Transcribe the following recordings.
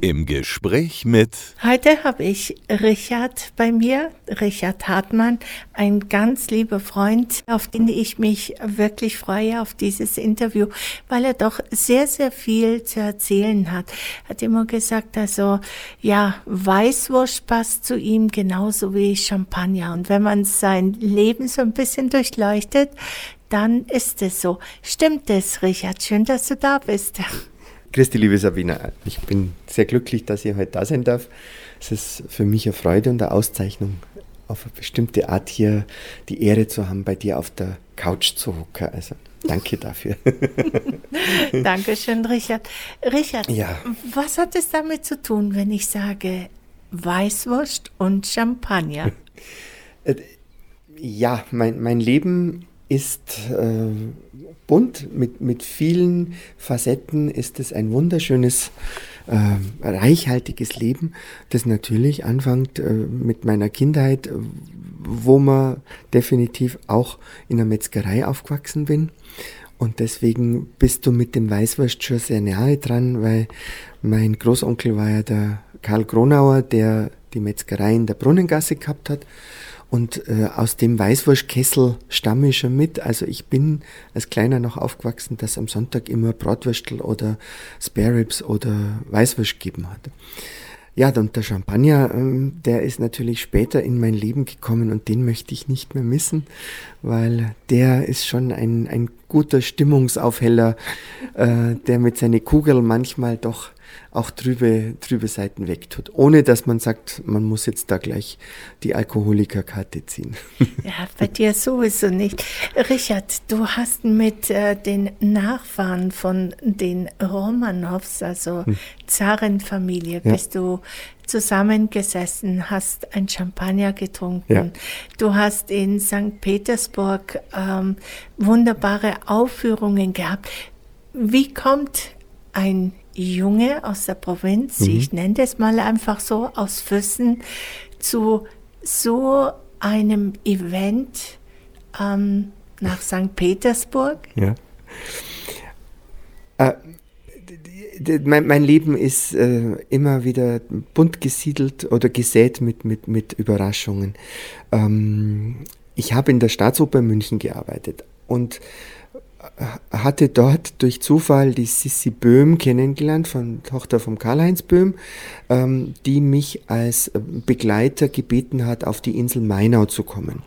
Im Gespräch mit. Heute habe ich Richard bei mir, Richard Hartmann, ein ganz lieber Freund, auf den ich mich wirklich freue auf dieses Interview, weil er doch sehr, sehr viel zu erzählen hat. Er hat immer gesagt, also ja, Weißwurst passt zu ihm genauso wie Champagner. Und wenn man sein Leben so ein bisschen durchleuchtet, dann ist es so. Stimmt es, Richard? Schön, dass du da bist. Christi, liebe Sabina, ich bin sehr glücklich, dass ich heute da sein darf. Es ist für mich eine Freude und eine Auszeichnung, auf eine bestimmte Art hier die Ehre zu haben, bei dir auf der Couch zu hocken. Also danke dafür. Dankeschön, Richard. Richard, ja. was hat es damit zu tun, wenn ich sage Weißwurst und Champagner? Äh, ja, mein, mein Leben ist äh, bunt, mit, mit vielen Facetten ist es ein wunderschönes, äh, reichhaltiges Leben, das natürlich anfängt äh, mit meiner Kindheit, wo man definitiv auch in der Metzgerei aufgewachsen bin. Und deswegen bist du mit dem Weißwurst schon sehr nahe dran, weil mein Großonkel war ja der Karl Gronauer, der die Metzgerei in der Brunnengasse gehabt hat. Und äh, aus dem Weißwurstkessel stamme ich schon mit. Also ich bin als Kleiner noch aufgewachsen, dass am Sonntag immer Bratwürstel oder Spare Ribs oder Weißwurst gegeben hat. Ja, und der Champagner, ähm, der ist natürlich später in mein Leben gekommen und den möchte ich nicht mehr missen, weil der ist schon ein, ein guter Stimmungsaufheller, äh, der mit seiner Kugel manchmal doch auch trübe, trübe Seiten wegtut, ohne dass man sagt, man muss jetzt da gleich die Alkoholikerkarte ziehen. Ja, bei dir sowieso nicht. Richard, du hast mit äh, den Nachfahren von den Romanows, also hm. Zarenfamilie, ja. bist du zusammengesessen, hast ein Champagner getrunken. Ja. Du hast in St. Petersburg ähm, wunderbare Aufführungen gehabt. Wie kommt ein Junge aus der Provinz, mhm. ich nenne das mal einfach so, aus Füssen, zu so einem Event ähm, nach St. Petersburg? Ja. Äh, mein, mein, Leben ist äh, immer wieder bunt gesiedelt oder gesät mit, mit, mit Überraschungen. Ähm, ich habe in der Staatsoper München gearbeitet und hatte dort durch Zufall die Sissi Böhm kennengelernt, von Tochter von Karl-Heinz Böhm, ähm, die mich als äh, Begleiter gebeten hat, auf die Insel Mainau zu kommen.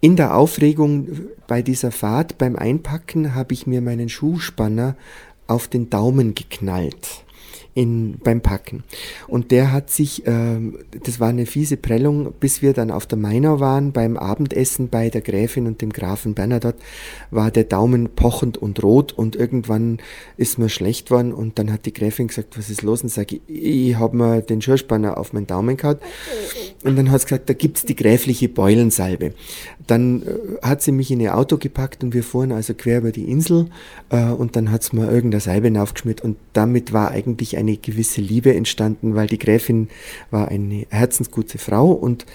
In der Aufregung bei dieser Fahrt, beim Einpacken, habe ich mir meinen Schuhspanner auf den Daumen geknallt in, beim Packen. Und der hat sich, äh, das war eine fiese Prellung, bis wir dann auf der Mainau waren, beim Abendessen bei der Gräfin und dem Grafen Bernadotte, war der Daumen pochend und rot und irgendwann ist mir schlecht worden und dann hat die Gräfin gesagt, was ist los? Und sage ich, ich habe mir den Schurspanner auf meinen Daumen gehabt. Und dann hat sie gesagt, da gibt's die gräfliche Beulensalbe. Dann äh, hat sie mich in ihr Auto gepackt und wir fuhren also quer über die Insel äh, und dann hat's mir irgendeine Salbe aufgeschmiert und damit war eigentlich eine gewisse Liebe entstanden, weil die Gräfin war eine herzensgute Frau und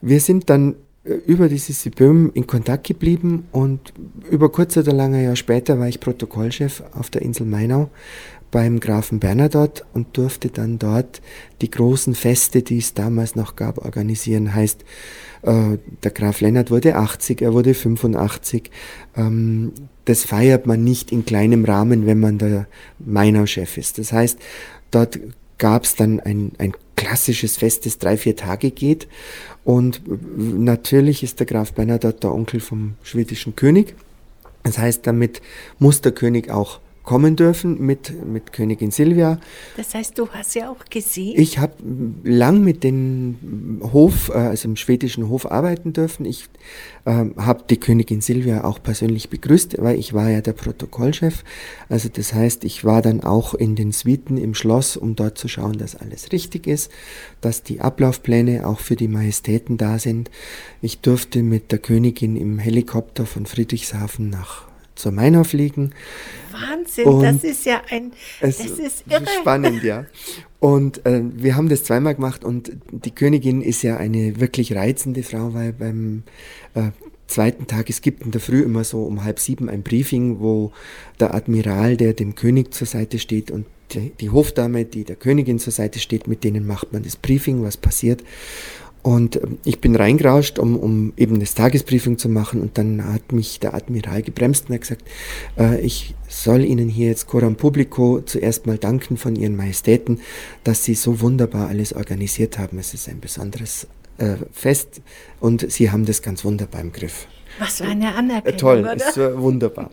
wir sind dann äh, über dieses Siböm in Kontakt geblieben und über kurz oder lange Jahr später war ich Protokollchef auf der Insel Mainau beim Grafen Bernadotte und durfte dann dort die großen Feste, die es damals noch gab, organisieren. Heißt, äh, der Graf Lennart wurde 80, er wurde 85. Ähm, das feiert man nicht in kleinem Rahmen, wenn man der Mainau-Chef ist. Das heißt, dort gab es dann ein, ein klassisches Fest, das drei, vier Tage geht. Und natürlich ist der Graf Bernadotte der Onkel vom schwedischen König. Das heißt, damit muss der König auch kommen dürfen mit, mit Königin Silvia. Das heißt, du hast ja auch gesehen? Ich habe lang mit dem Hof, äh, also im schwedischen Hof arbeiten dürfen. Ich äh, habe die Königin Silvia auch persönlich begrüßt, weil ich war ja der Protokollchef. Also das heißt, ich war dann auch in den Suiten im Schloss, um dort zu schauen, dass alles richtig ist, dass die Ablaufpläne auch für die Majestäten da sind. Ich durfte mit der Königin im Helikopter von Friedrichshafen nach zur Mainau fliegen. Wahnsinn, und das ist ja ein, das ist irre. Spannend, ja. Und äh, wir haben das zweimal gemacht und die Königin ist ja eine wirklich reizende Frau, weil beim äh, zweiten Tag, es gibt in der Früh immer so um halb sieben ein Briefing, wo der Admiral, der dem König zur Seite steht und die, die Hofdame, die der Königin zur Seite steht, mit denen macht man das Briefing, was passiert. Und ähm, ich bin reingerauscht, um, um eben das Tagesbriefing zu machen. Und dann hat mich der Admiral gebremst und hat gesagt, äh, ich soll Ihnen hier jetzt Coram Publico zuerst mal danken von Ihren Majestäten, dass Sie so wunderbar alles organisiert haben. Es ist ein besonderes äh, Fest und Sie haben das ganz wunderbar im Griff. Was für eine Anerkennung. Äh, toll, oder? ist äh, wunderbar.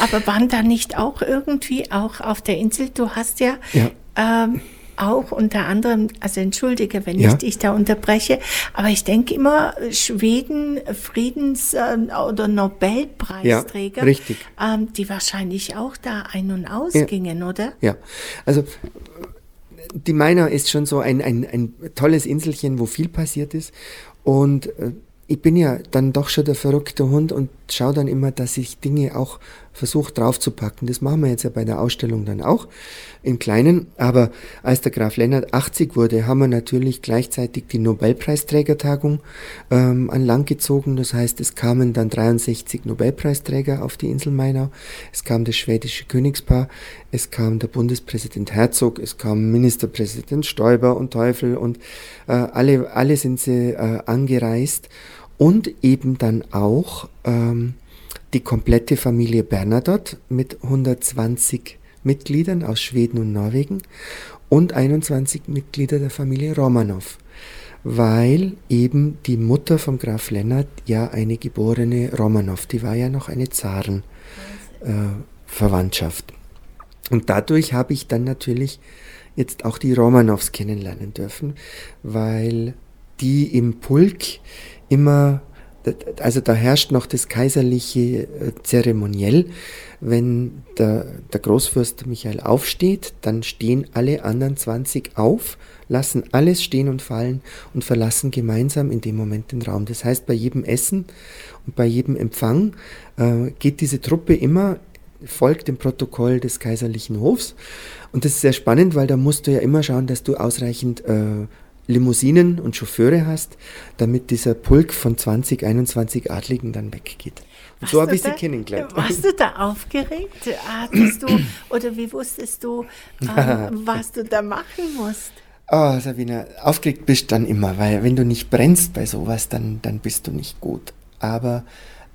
Aber waren da nicht auch irgendwie, auch auf der Insel, du hast ja, ja. Ähm, auch unter anderem, also entschuldige, wenn ja. ich dich da unterbreche, aber ich denke immer, Schweden, Friedens- äh, oder Nobelpreisträger, ja, richtig. Ähm, die wahrscheinlich auch da ein- und ausgingen, ja. oder? Ja, also die Meiner ist schon so ein, ein, ein tolles Inselchen, wo viel passiert ist und äh, ich bin ja dann doch schon der verrückte Hund und schaue dann immer, dass ich Dinge auch versuche draufzupacken. Das machen wir jetzt ja bei der Ausstellung dann auch im Kleinen. Aber als der Graf Lennart 80 wurde, haben wir natürlich gleichzeitig die Nobelpreisträgertagung ähm, an Land gezogen. Das heißt, es kamen dann 63 Nobelpreisträger auf die Insel Mainau. Es kam das schwedische Königspaar, es kam der Bundespräsident Herzog, es kam Ministerpräsident Stoiber und Teufel und äh, alle, alle sind sie äh, angereist und eben dann auch ähm, die komplette Familie Bernadotte mit 120 Mitgliedern aus Schweden und Norwegen und 21 Mitglieder der Familie Romanov, weil eben die Mutter vom Graf Lennart ja eine geborene Romanov, die war ja noch eine Zarenverwandtschaft. Äh, und dadurch habe ich dann natürlich jetzt auch die Romanows kennenlernen dürfen, weil die im Pulk immer, also da herrscht noch das kaiserliche äh, Zeremoniell. Wenn der, der Großfürst Michael aufsteht, dann stehen alle anderen 20 auf, lassen alles stehen und fallen und verlassen gemeinsam in dem Moment den Raum. Das heißt, bei jedem Essen und bei jedem Empfang äh, geht diese Truppe immer folgt dem Protokoll des kaiserlichen Hofs. Und das ist sehr spannend, weil da musst du ja immer schauen, dass du ausreichend äh, Limousinen und Chauffeure hast, damit dieser Pulk von 20, 21 Adligen dann weggeht. Und so habe ich sie kennengelernt. Warst du da aufgeregt? Hattest du, oder wie wusstest du, ähm, was du da machen musst? Oh, Sabine, aufgeregt bist dann immer, weil wenn du nicht brennst bei sowas, dann, dann bist du nicht gut. Aber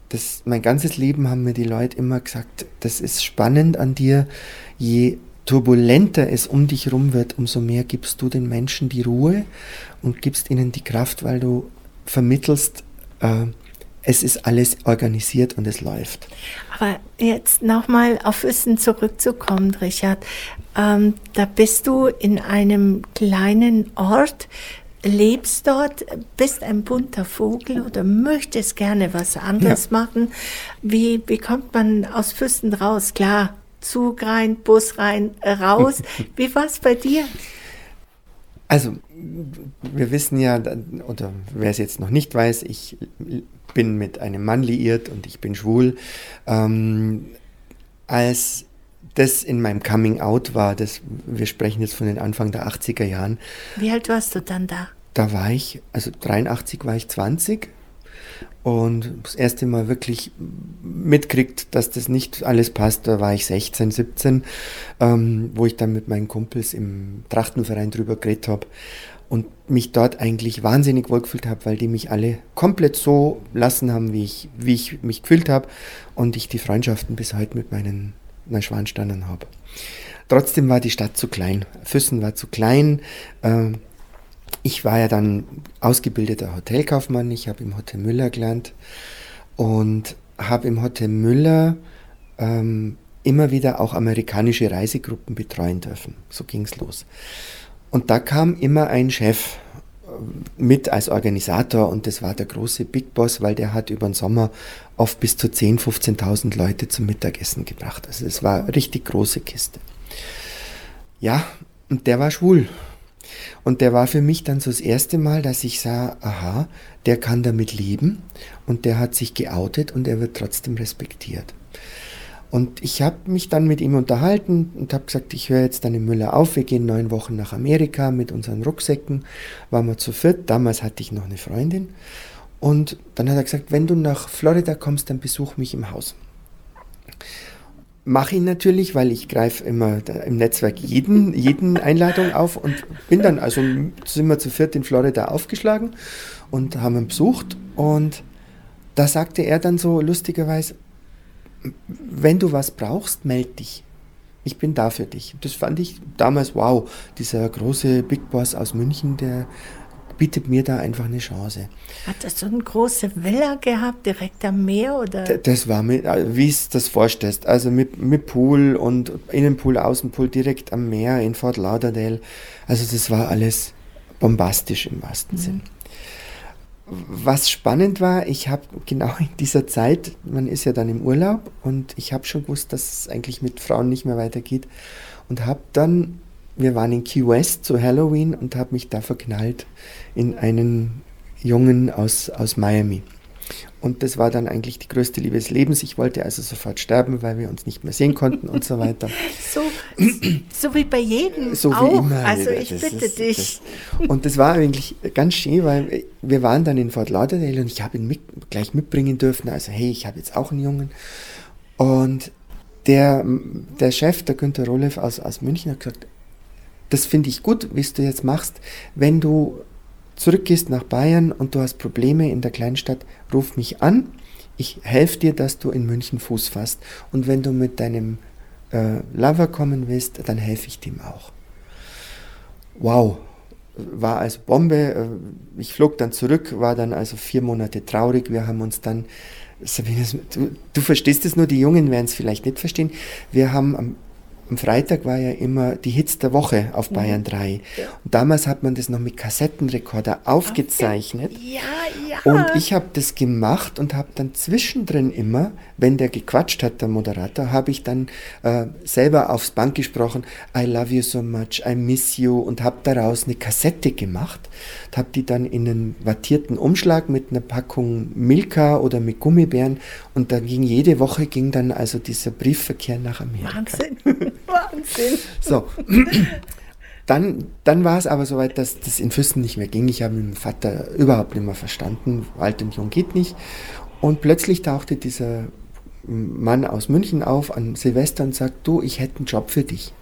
das, mein ganzes Leben haben mir die Leute immer gesagt, das ist spannend an dir, je turbulenter es um dich herum wird, umso mehr gibst du den Menschen die Ruhe und gibst ihnen die Kraft, weil du vermittelst, äh, es ist alles organisiert und es läuft. Aber jetzt nochmal auf Wissen zurückzukommen, Richard. Ähm, da bist du in einem kleinen Ort, lebst dort, bist ein bunter Vogel oder möchtest gerne was anderes ja. machen. Wie, wie kommt man aus Füssen raus? Klar, Zug rein, Bus rein, raus. Wie war es bei dir? Also, wir wissen ja, oder wer es jetzt noch nicht weiß, ich bin mit einem Mann liiert und ich bin schwul. Ähm, als das in meinem Coming Out war, das, wir sprechen jetzt von den Anfang der 80er Jahren. Wie alt warst du dann da? Da war ich, also 83 war ich 20 und das erste Mal wirklich mitkriegt, dass das nicht alles passt, da war ich 16, 17, ähm, wo ich dann mit meinen Kumpels im Trachtenverein drüber geredet habe und mich dort eigentlich wahnsinnig wohlgefühlt habe, weil die mich alle komplett so lassen haben, wie ich, wie ich mich gefühlt habe und ich die Freundschaften bis heute mit meinen Neuschwansteinen habe. Trotzdem war die Stadt zu klein. Füssen war zu klein. Äh, ich war ja dann ausgebildeter Hotelkaufmann. Ich habe im Hotel Müller gelernt und habe im Hotel Müller ähm, immer wieder auch amerikanische Reisegruppen betreuen dürfen. So ging es los. Und da kam immer ein Chef äh, mit als Organisator und das war der große Big Boss, weil der hat über den Sommer oft bis zu 10.000, 15.000 Leute zum Mittagessen gebracht. Also es war eine richtig große Kiste. Ja, und der war schwul. Und der war für mich dann so das erste Mal, dass ich sah, aha, der kann damit leben und der hat sich geoutet und er wird trotzdem respektiert. Und ich habe mich dann mit ihm unterhalten und habe gesagt, ich höre jetzt in Müller auf, wir gehen neun Wochen nach Amerika mit unseren Rucksäcken, waren wir zu viert, damals hatte ich noch eine Freundin. Und dann hat er gesagt, wenn du nach Florida kommst, dann besuch mich im Haus. Mache ihn natürlich, weil ich greife immer im Netzwerk jeden, jeden Einladung auf und bin dann, also sind wir zu viert in Florida aufgeschlagen und haben ihn besucht und da sagte er dann so lustigerweise, wenn du was brauchst, meld dich. Ich bin da für dich. Das fand ich damals wow. Dieser große Big Boss aus München, der bietet mir da einfach eine Chance. Hat er so eine große Villa gehabt, direkt am Meer? Oder? Das war, mit, äh, wie es das vorstellst. Also mit, mit Pool und Innenpool, Außenpool direkt am Meer in Fort Lauderdale. Also das war alles bombastisch im wahrsten mhm. Sinn was spannend war, ich habe genau in dieser Zeit, man ist ja dann im Urlaub und ich habe schon gewusst, dass es eigentlich mit Frauen nicht mehr weitergeht und habe dann, wir waren in Key West zu Halloween und habe mich da verknallt in einen Jungen aus, aus Miami. Und das war dann eigentlich die größte Liebe des Lebens. Ich wollte also sofort sterben, weil wir uns nicht mehr sehen konnten und so weiter. so, so wie bei jedem so auch. Wie immer. Also ich das bitte ist, dich. Das. Und das war eigentlich ganz schön, weil wir waren dann in Fort Lauderdale und ich habe ihn mit, gleich mitbringen dürfen. Also hey, ich habe jetzt auch einen Jungen. Und der, der Chef, der Günter Rolev aus, aus München, hat gesagt, das finde ich gut, wie du jetzt machst, wenn du zurückgehst nach Bayern und du hast Probleme in der Kleinstadt, ruf mich an. Ich helfe dir, dass du in München Fuß fasst. Und wenn du mit deinem äh, Lover kommen willst, dann helfe ich dem auch. Wow, war also Bombe. Äh, ich flog dann zurück, war dann also vier Monate traurig. Wir haben uns dann, Sabine, du, du verstehst es nur, die Jungen werden es vielleicht nicht verstehen. Wir haben am am Freitag war ja immer die Hits der Woche auf mhm. Bayern 3. Ja. Und damals hat man das noch mit Kassettenrekorder aufgezeichnet. Ja, ja. Und ich habe das gemacht und habe dann zwischendrin immer, wenn der gequatscht hat, der Moderator, habe ich dann äh, selber aufs Band gesprochen, I love you so much, I miss you und habe daraus eine Kassette gemacht, habe die dann in einen wattierten Umschlag mit einer Packung Milka oder mit Gummibären und dann ging jede Woche ging dann also dieser Briefverkehr nach Amerika. Wahnsinn. Wahnsinn. So. Dann, dann war es aber soweit, dass das in Füssen nicht mehr ging. Ich habe meinen Vater überhaupt nicht mehr verstanden. Alt und jung geht nicht. Und plötzlich tauchte dieser Mann aus München auf an Silvester und sagt, du, ich hätte einen Job für dich.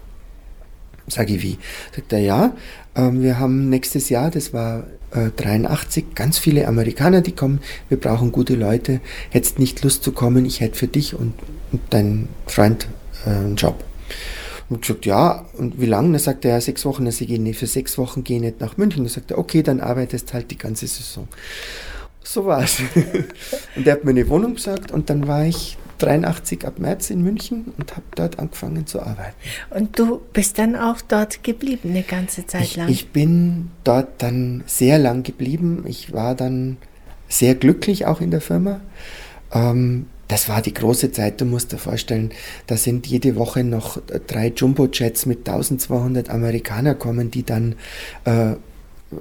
Sage ich, wie? Sagt er, ja, äh, wir haben nächstes Jahr, das war äh, 83, ganz viele Amerikaner, die kommen, wir brauchen gute Leute, hättest nicht Lust zu kommen, ich hätte für dich und, und deinen Freund äh, einen Job. Und gesagt, ja, und wie lange? Dann sagt er, ja, sechs Wochen. Dann sage ich, nee, für sechs Wochen gehe ich nicht nach München. Dann sagt er, okay, dann arbeitest halt die ganze Saison. So war es. und er hat mir eine Wohnung gesagt und dann war ich 83 ab März in München und habe dort angefangen zu arbeiten. Und du bist dann auch dort geblieben, eine ganze Zeit lang? Ich, ich bin dort dann sehr lang geblieben. Ich war dann sehr glücklich auch in der Firma. Ähm, das war die große Zeit, du musst dir vorstellen, da sind jede Woche noch drei Jumbo-Jets mit 1200 Amerikaner kommen, die dann äh,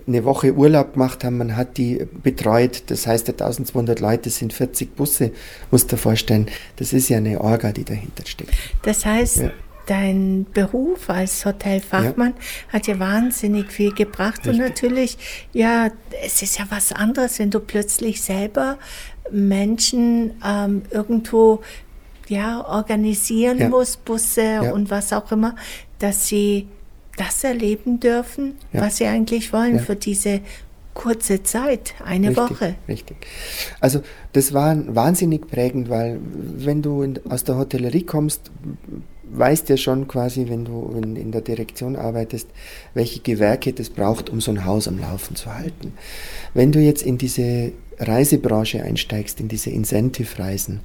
eine Woche Urlaub gemacht haben, man hat die betreut, das heißt, 1200 Leute sind 40 Busse, musst du dir vorstellen, das ist ja eine Orga, die dahinter steckt. Das heißt, ja. dein Beruf als Hotelfachmann ja. hat ja wahnsinnig viel gebracht Richtig. und natürlich, ja, es ist ja was anderes, wenn du plötzlich selber Menschen ähm, irgendwo ja, organisieren ja. muss, Busse und was auch immer, dass sie das erleben dürfen, ja. was sie eigentlich wollen für diese kurze Zeit, eine richtig, Woche. Richtig. Also das war wahnsinnig prägend, weil wenn du in, aus der Hotellerie kommst, weißt ja schon quasi, wenn du in, in der Direktion arbeitest, welche Gewerke das braucht, um so ein Haus am Laufen zu halten. Wenn du jetzt in diese Reisebranche einsteigst, in diese Incentive-Reisen,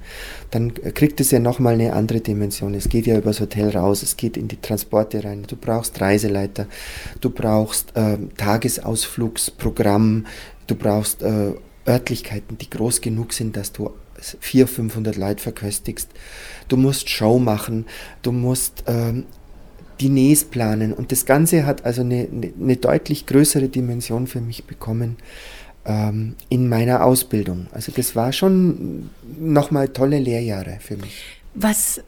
dann kriegt es ja nochmal eine andere Dimension. Es geht ja übers Hotel raus, es geht in die Transporte rein. Du brauchst Reiseleiter, du brauchst äh, Tagesausflugsprogramm, du brauchst äh, Örtlichkeiten, die groß genug sind, dass du 400, 500 Leute verköstigst. Du musst Show machen, du musst ähm, Diners planen und das Ganze hat also eine, eine, deutlich größere Dimension für mich bekommen ähm, in meiner Ausbildung. Also das war schon nochmal tolle Lehrjahre für mich. Was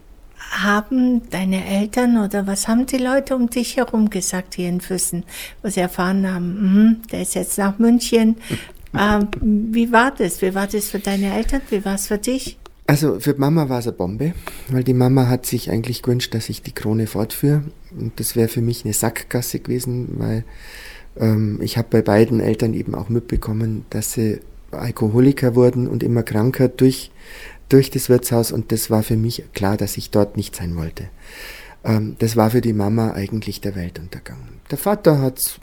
haben deine Eltern oder was haben die Leute um dich herum gesagt hier in Füssen, wo sie erfahren haben, mh, der ist jetzt nach München. Ähm, wie war das? Wie war das für deine Eltern? Wie war es für dich? Also für Mama war es eine Bombe, weil die Mama hat sich eigentlich gewünscht, dass ich die Krone fortführe. Und das wäre für mich eine Sackgasse gewesen, weil ähm, ich habe bei beiden Eltern eben auch mitbekommen, dass sie Alkoholiker wurden und immer kranker durch durch das Wirtshaus und das war für mich klar, dass ich dort nicht sein wollte. Ähm, das war für die Mama eigentlich der Weltuntergang. Der Vater hat,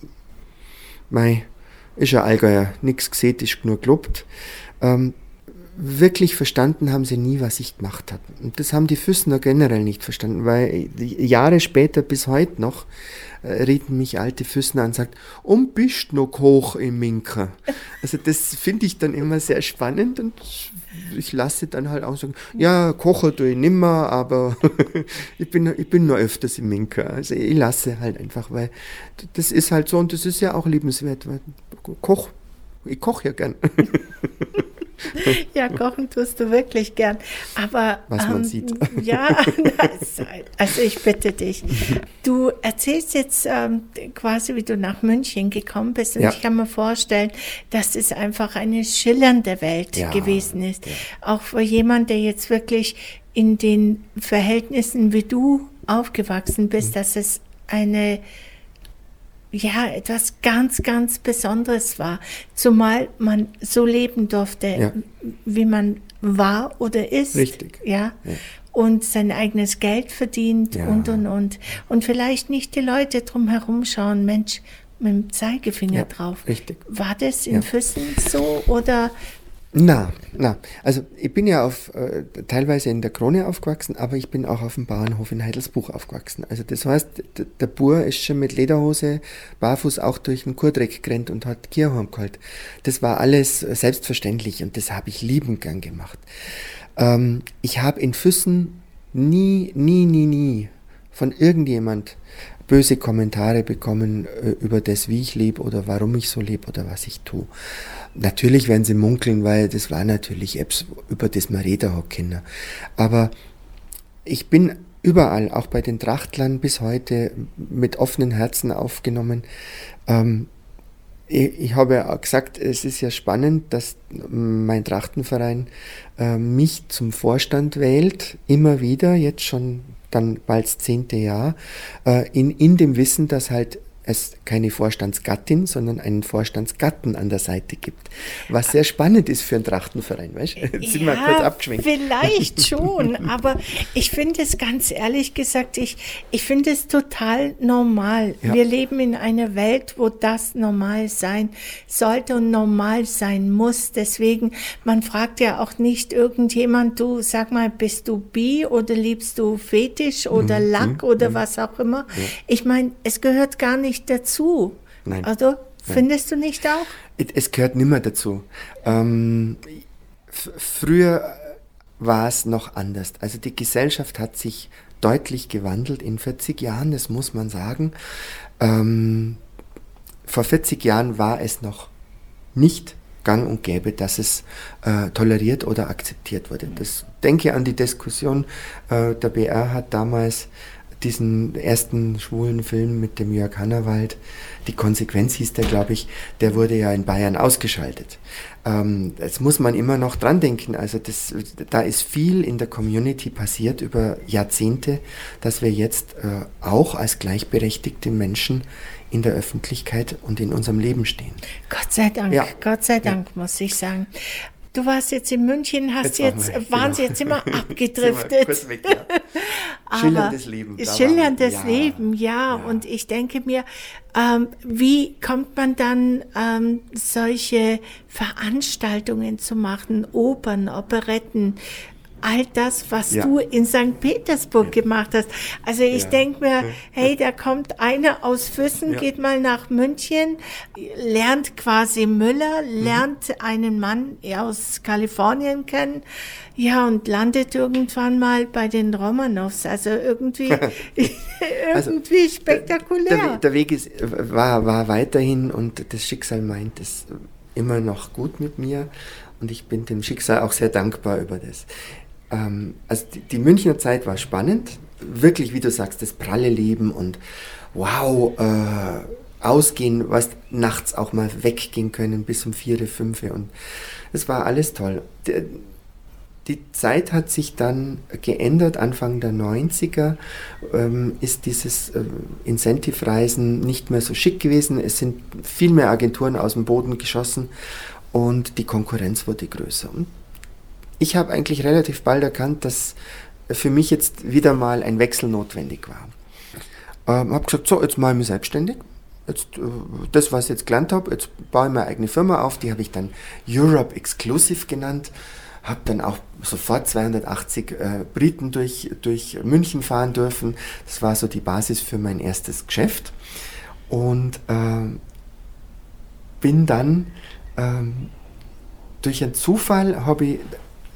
mei, ist ja Allgäuer, nichts gesehen, ist nur gelobt. Ähm, wirklich verstanden haben sie nie, was ich gemacht habe. Und das haben die Füßner generell nicht verstanden, weil Jahre später bis heute noch äh, reden mich alte Füßner an und sagt, und bist noch hoch im Minker. Also das finde ich dann immer sehr spannend und ich lasse dann halt auch sagen, ja, kochen tue ich nimmer, aber ich, bin, ich bin nur öfters im Minker. Also ich lasse halt einfach, weil das ist halt so und das ist ja auch liebenswert. Weil Koch, ich koche ja gern. ja, kochen tust du wirklich gern. Aber was man ähm, sieht. Ja, also ich bitte dich. Du erzählst jetzt ähm, quasi, wie du nach München gekommen bist. Und ja. ich kann mir vorstellen, dass es einfach eine schillernde Welt ja. gewesen ist. Ja. Auch für jemand, der jetzt wirklich in den Verhältnissen wie du aufgewachsen bist, mhm. dass es eine ja, etwas ganz, ganz Besonderes war. Zumal man so leben durfte, ja. wie man war oder ist. Richtig. Ja. ja. Und sein eigenes Geld verdient ja. und, und, und. Und vielleicht nicht die Leute drumherum schauen, Mensch, mit dem Zeigefinger drauf. Richtig. War das in Füssen so oder na, na, also ich bin ja auf, äh, teilweise in der Krone aufgewachsen, aber ich bin auch auf dem Bauernhof in Heidelsbuch aufgewachsen. Also das heißt, der Bur ist schon mit Lederhose, barfuß auch durch den Kurdreck gerannt und hat Kierhorn geholt. Das war alles selbstverständlich und das habe ich liebend gern gemacht. Ähm, ich habe in Füssen nie, nie, nie, nie von irgendjemand böse Kommentare bekommen äh, über das, wie ich lebe oder warum ich so lebe oder was ich tue. Natürlich werden sie munkeln, weil das war natürlich Apps, über das man reden hat können. Aber ich bin überall, auch bei den Trachtlern bis heute, mit offenen Herzen aufgenommen. Ähm, ich, ich, habe auch gesagt, es ist ja spannend, dass mein Trachtenverein äh, mich zum Vorstand wählt, immer wieder, jetzt schon dann bald das zehnte Jahr, äh, in, in dem Wissen, dass halt es keine Vorstandsgattin, sondern einen Vorstandsgatten an der Seite gibt. Was sehr spannend ist für einen Trachtenverein, weißt du? Jetzt sind ja, wir kurz abgeschwenkt. Vielleicht schon, aber ich finde es ganz ehrlich gesagt, ich, ich finde es total normal. Ja. Wir leben in einer Welt, wo das normal sein sollte und normal sein muss. Deswegen, man fragt ja auch nicht irgendjemand, du sag mal, bist du bi oder liebst du Fetisch oder mhm. Lack oder mhm. was auch immer. Ja. Ich meine, es gehört gar nicht nicht dazu. Nein. Also findest Nein. du nicht auch? Es gehört nimmer dazu. Ähm, früher war es noch anders. Also die Gesellschaft hat sich deutlich gewandelt in 40 Jahren, das muss man sagen. Ähm, vor 40 Jahren war es noch nicht gang und gäbe, dass es äh, toleriert oder akzeptiert wurde. Das denke an die Diskussion, äh, der BR hat damals diesen ersten schwulen Film mit dem Jörg Hannawald, die Konsequenz hieß der, glaube ich, der wurde ja in Bayern ausgeschaltet. Ähm, das muss man immer noch dran denken. Also das, da ist viel in der Community passiert über Jahrzehnte, dass wir jetzt äh, auch als gleichberechtigte Menschen in der Öffentlichkeit und in unserem Leben stehen. Gott sei Dank, ja. Gott sei Dank, ja. muss ich sagen. Du warst jetzt in München, hast jetzt, jetzt waren genau. sie jetzt immer abgedriftet. weg, ja. schillerndes Leben. Schillerndes ja, Leben, ja. ja. Und ich denke mir, ähm, wie kommt man dann ähm, solche Veranstaltungen zu machen, Opern, Operetten, all das, was ja. du in St. Petersburg ja. gemacht hast. Also ich ja. denke mir, hey, da kommt einer aus Füssen, geht mal nach München, lernt quasi Müller, mhm. lernt mhm. einen Mann aus Kalifornien kennen, ja, und landet irgendwann mal bei den Romanows. Also irgendwie, also irgendwie also, spektakulär. Der, der, Weg ist, war, war weiterhin und das Schicksal meint es immer noch gut mit mir und ich bin dem Schicksal auch sehr dankbar über das. Ähm, also die, die, Münchner Zeit war spannend. Wirklich, wie du sagst, das pralle Leben und wow, äh, ausgehen, was nachts auch mal weggehen können bis um vier, fünf und es war alles toll. Die, die Zeit hat sich dann geändert. Anfang der 90er ähm, ist dieses äh, Incentive-Reisen nicht mehr so schick gewesen. Es sind viel mehr Agenturen aus dem Boden geschossen und die Konkurrenz wurde größer. Und ich habe eigentlich relativ bald erkannt, dass für mich jetzt wieder mal ein Wechsel notwendig war. Ähm, habe gesagt, so, jetzt mache ich mich selbstständig. Jetzt, äh, das, was ich jetzt gelernt habe, jetzt baue ich meine eigene Firma auf, die habe ich dann Europe Exclusive genannt. Habe dann auch sofort 280 äh, Briten durch, durch München fahren dürfen. Das war so die Basis für mein erstes Geschäft. Und äh, bin dann ähm, durch einen Zufall habe ich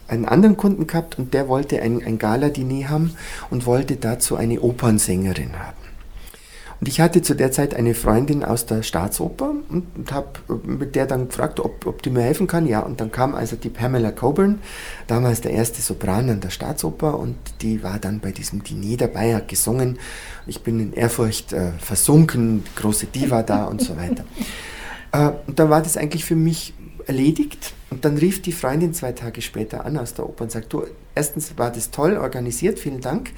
einen anderen Kunden gehabt und der wollte ein, ein Gala-Diner haben und wollte dazu eine Opernsängerin haben. Und ich hatte zu der Zeit eine Freundin aus der Staatsoper und, und habe mit der dann gefragt, ob, ob die mir helfen kann. Ja, und dann kam also die Pamela Coburn, damals der erste Sopran an der Staatsoper und die war dann bei diesem Diner dabei, hat gesungen. Ich bin in Ehrfurcht äh, versunken, große Diva da und so weiter. Äh, und dann war das eigentlich für mich erledigt. Und dann rief die Freundin zwei Tage später an aus der Oper und sagt, du, erstens war das toll organisiert, vielen Dank.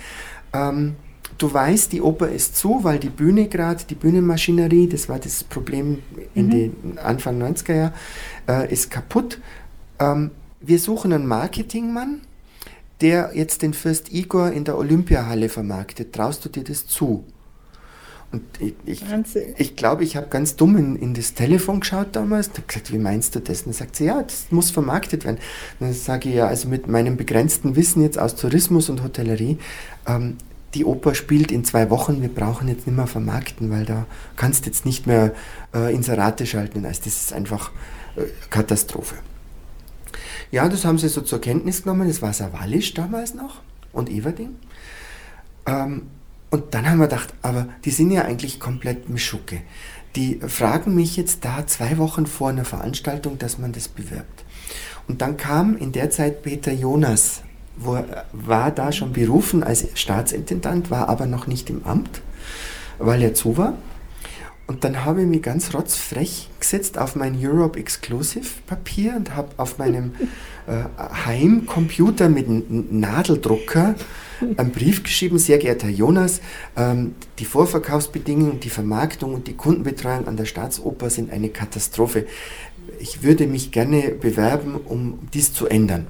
Ähm, du weißt, die Oper ist zu, weil die Bühne gerade, die Bühnenmaschinerie, das war das Problem in mhm. den Anfang 90er Jahre, äh, ist kaputt. Ähm, wir suchen einen Marketingmann, der jetzt den Fürst Igor in der Olympiahalle vermarktet. Traust du dir das zu? Und ich, ich, ich glaube, ich habe ganz dumm in, in, das Telefon geschaut damals und habe gesagt, wie meinst du das? Und dann sagt sie, ja, das muss vermarktet werden. Und dann sage ich, ja, also mit meinem begrenzten Wissen jetzt aus Tourismus und Hotellerie, ähm, die Oper spielt in zwei Wochen, wir brauchen jetzt nicht mehr vermarkten, weil da kannst du jetzt nicht mehr äh, Inserate schalten. Also das ist einfach äh, Katastrophe. Ja, das haben sie so zur Kenntnis genommen, das war Savalisch damals noch und Everding. Ähm, und dann haben wir gedacht, aber die sind ja eigentlich komplett Mischucke. Die fragen mich jetzt da zwei Wochen vor einer Veranstaltung, dass man das bewirbt. Und dann kam in der Zeit Peter Jonas, wo, war da schon berufen als Staatsintendant, war aber noch nicht im Amt, weil er zu war. Und dann habe ich mich ganz rotzfrech gesetzt auf mein Europe Exclusive Papier und habe auf meinem äh, Heimcomputer mit Nadeldrucker einen Brief geschrieben, sehr geehrter Jonas, ähm, die Vorverkaufsbedingungen, die Vermarktung und die Kundenbetreuung an der Staatsoper sind eine Katastrophe. Ich würde mich gerne bewerben, um dies zu ändern.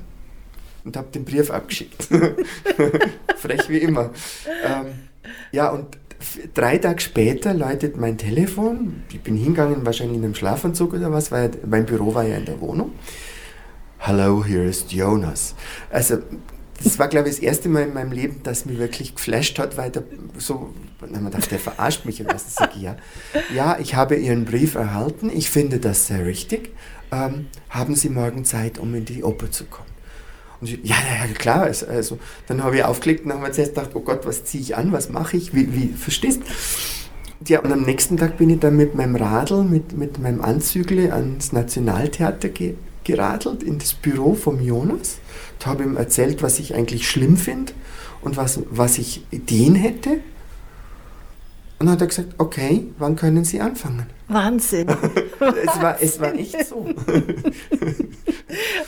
Und habe den Brief abgeschickt. Frech wie immer. Ähm, ja, und drei Tage später läutet mein Telefon. Ich bin hingegangen, wahrscheinlich in einem Schlafanzug oder was, weil mein Büro war ja in der Wohnung. Hello, here is Jonas. Also das war, glaube ich, das erste Mal in meinem Leben, das mich wirklich geflasht hat, weil da so, haben wir gedacht, der verarscht mich. Und was sage ich, ja. ja, ich habe Ihren Brief erhalten, ich finde das sehr richtig. Ähm, haben Sie morgen Zeit, um in die Oper zu kommen? Und ich, ja, ja, klar. Also, also dann habe ich aufgelegt und habe zuerst gedacht, oh Gott, was ziehe ich an, was mache ich, wie, wie, verstehst Ja, und am nächsten Tag bin ich dann mit meinem Radl, mit, mit meinem Anzügle ans Nationaltheater ge geradelt, in das Büro vom Jonas habe ihm erzählt, was ich eigentlich schlimm finde und was, was ich Ideen hätte. Und dann hat er gesagt, okay, wann können Sie anfangen? Wahnsinn. es, war, es war echt so.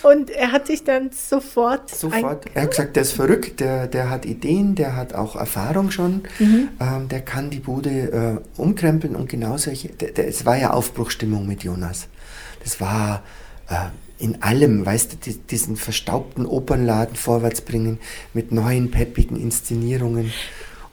und er hat sich dann sofort... Sofort. Er hat gesagt, der ist verrückt, der, der hat Ideen, der hat auch Erfahrung schon, mhm. ähm, der kann die Bude äh, umkrempeln und genau solche... es war ja Aufbruchstimmung mit Jonas. Das war... Äh, in allem, weißt du, die, diesen verstaubten Opernladen vorwärts bringen mit neuen, peppigen Inszenierungen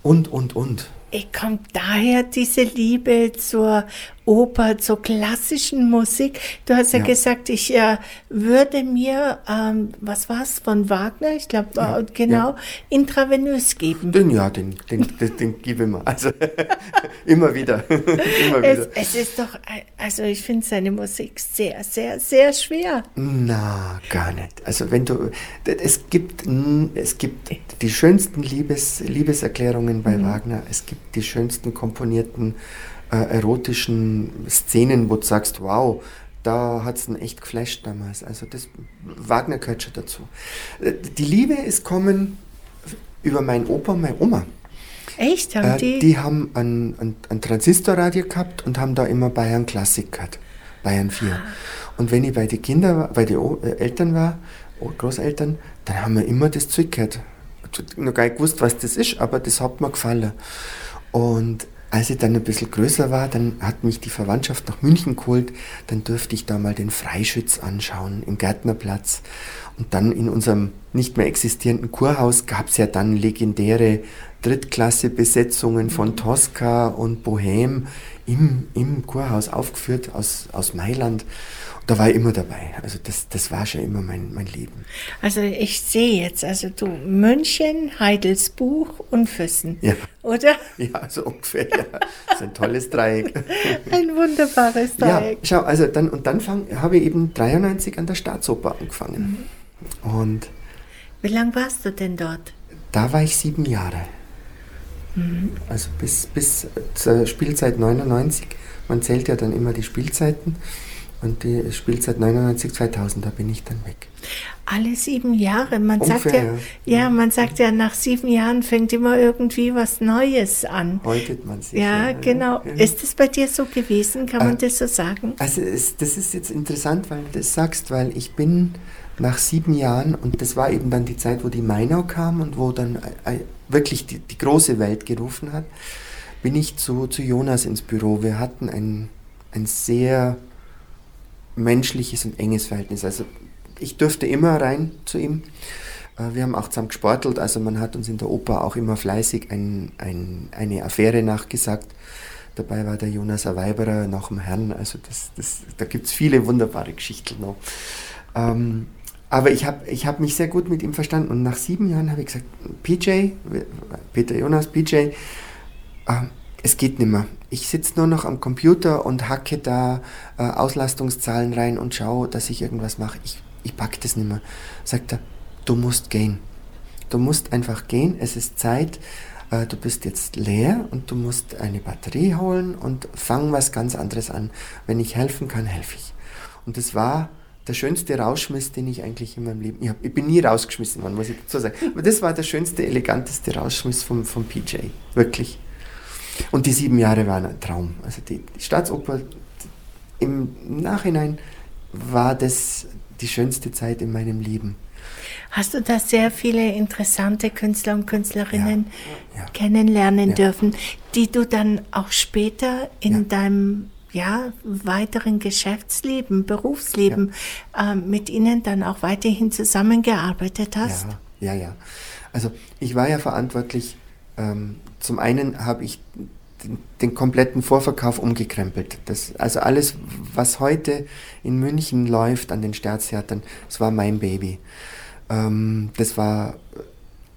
und, und, und. Ich kommt daher diese Liebe zur Oper, zur klassischen Musik. Du hast ja, ja. gesagt, ich äh, würde mir, ähm, was war es, von Wagner, ich glaube, ja, äh, genau, intravenös geben. Den, ja, den, den, den, den gebe ich mir. Also immer wieder. immer es, wieder. Es ist doch, also ich finde seine Musik sehr, sehr, sehr schwer. Na, gar nicht. Also wenn du, es gibt, es gibt die schönsten Liebes, Liebeserklärungen bei mhm. Wagner, es gibt die schönsten komponierten äh, erotischen Szenen, wo du sagst, wow, da hat es echt geflasht damals. Also das Wagner gehört schon dazu. Äh, die Liebe ist kommen über meinen Opa und meine Oma. Echt? Haben äh, die? Die haben ein, ein, ein Transistorradio gehabt und haben da immer Bayern Klassik gehört. Bayern 4. Ah. Und wenn ich bei den Kindern, bei den äh, Eltern war, Großeltern, dann haben wir immer das Zeug gehört. Ich habe noch gar nicht gewusst, was das ist, aber das hat mir gefallen. Und als ich dann ein bisschen größer war, dann hat mich die Verwandtschaft nach München geholt. Dann durfte ich da mal den Freischütz anschauen im Gärtnerplatz. Und dann in unserem nicht mehr existierenden Kurhaus gab es ja dann legendäre Drittklasse-Besetzungen von Tosca und Bohème im, im Kurhaus aufgeführt aus, aus Mailand da war ich immer dabei. Also das, das war schon immer mein, mein Leben. Also ich sehe jetzt, also du München, Heidelsbuch und Füssen, ja. oder? Ja, so ungefähr, ja. Das ist ein tolles Dreieck. ein wunderbares Dreieck. Ja, schau, also dann, und dann fang, habe ich eben 93 an der Staatsoper angefangen. Mhm. Und Wie lange warst du denn dort? Da war ich sieben Jahre. Mhm. Also bis, bis zur Spielzeit 99. Man zählt ja dann immer die Spielzeiten. Und die spielt seit 99, 2000, da bin ich dann weg. Alle sieben Jahre. Man Ungefähr, sagt ja, ja, ja, man sagt ja, nach sieben Jahren fängt immer irgendwie was Neues an. Häutet man sich. Ja, ja genau. Ja. Ist das bei dir so gewesen? Kann man äh, das so sagen? Also es, das ist jetzt interessant, weil du das sagst, weil ich bin nach sieben Jahren, und das war eben dann die Zeit, wo die Mainau kam und wo dann äh, äh, wirklich die, die große Welt gerufen hat, bin ich zu, zu Jonas ins Büro. Wir hatten ein, ein sehr menschliches und enges Verhältnis. Also ich durfte immer rein zu ihm. Äh, wir haben auch zusammen gesportelt, also man hat uns in der Oper auch immer fleißig ein, ein, eine Affäre nachgesagt. Dabei war der Jonas ein Weiberer nach dem Herrn, also das, das, da gibt es viele wunderbare Geschichten noch. Ähm, aber ich habe ich hab mich sehr gut mit ihm verstanden und nach sieben Jahren habe ich gesagt, PJ, Peter Jonas, PJ, äh, es geht nicht mehr. Ich sitze nur noch am Computer und hacke da äh, Auslastungszahlen rein und schaue, dass ich irgendwas mache. Ich, ich packe das nicht mehr. Sagt er, du musst gehen. Du musst einfach gehen. Es ist Zeit. Äh, du bist jetzt leer und du musst eine Batterie holen und fang was ganz anderes an. Wenn ich helfen kann, helfe ich. Und das war der schönste Rauschmiss, den ich eigentlich in meinem Leben. Ich, hab, ich bin nie rausgeschmissen worden, muss ich dazu sagen. Aber das war der schönste, eleganteste Rauschmiss vom, vom PJ. Wirklich. Und die sieben Jahre waren ein Traum. Also die, die Staatsoper, im Nachhinein war das die schönste Zeit in meinem Leben. Hast du da sehr viele interessante Künstler und Künstlerinnen ja, ja. kennenlernen ja. dürfen, die du dann auch später in deinem ja, weiteren Geschäftsleben, Berufsleben äh, mit ihnen dann auch weiterhin zusammengearbeitet hast? Ja, ja, ja. Also ich war ja verantwortlich ähm, zum einen habe ich den, den, kompletten Vorverkauf umgekrempelt. Das, also alles, was heute in München läuft an den Staatstheatern, das war mein Baby. Ähm, das war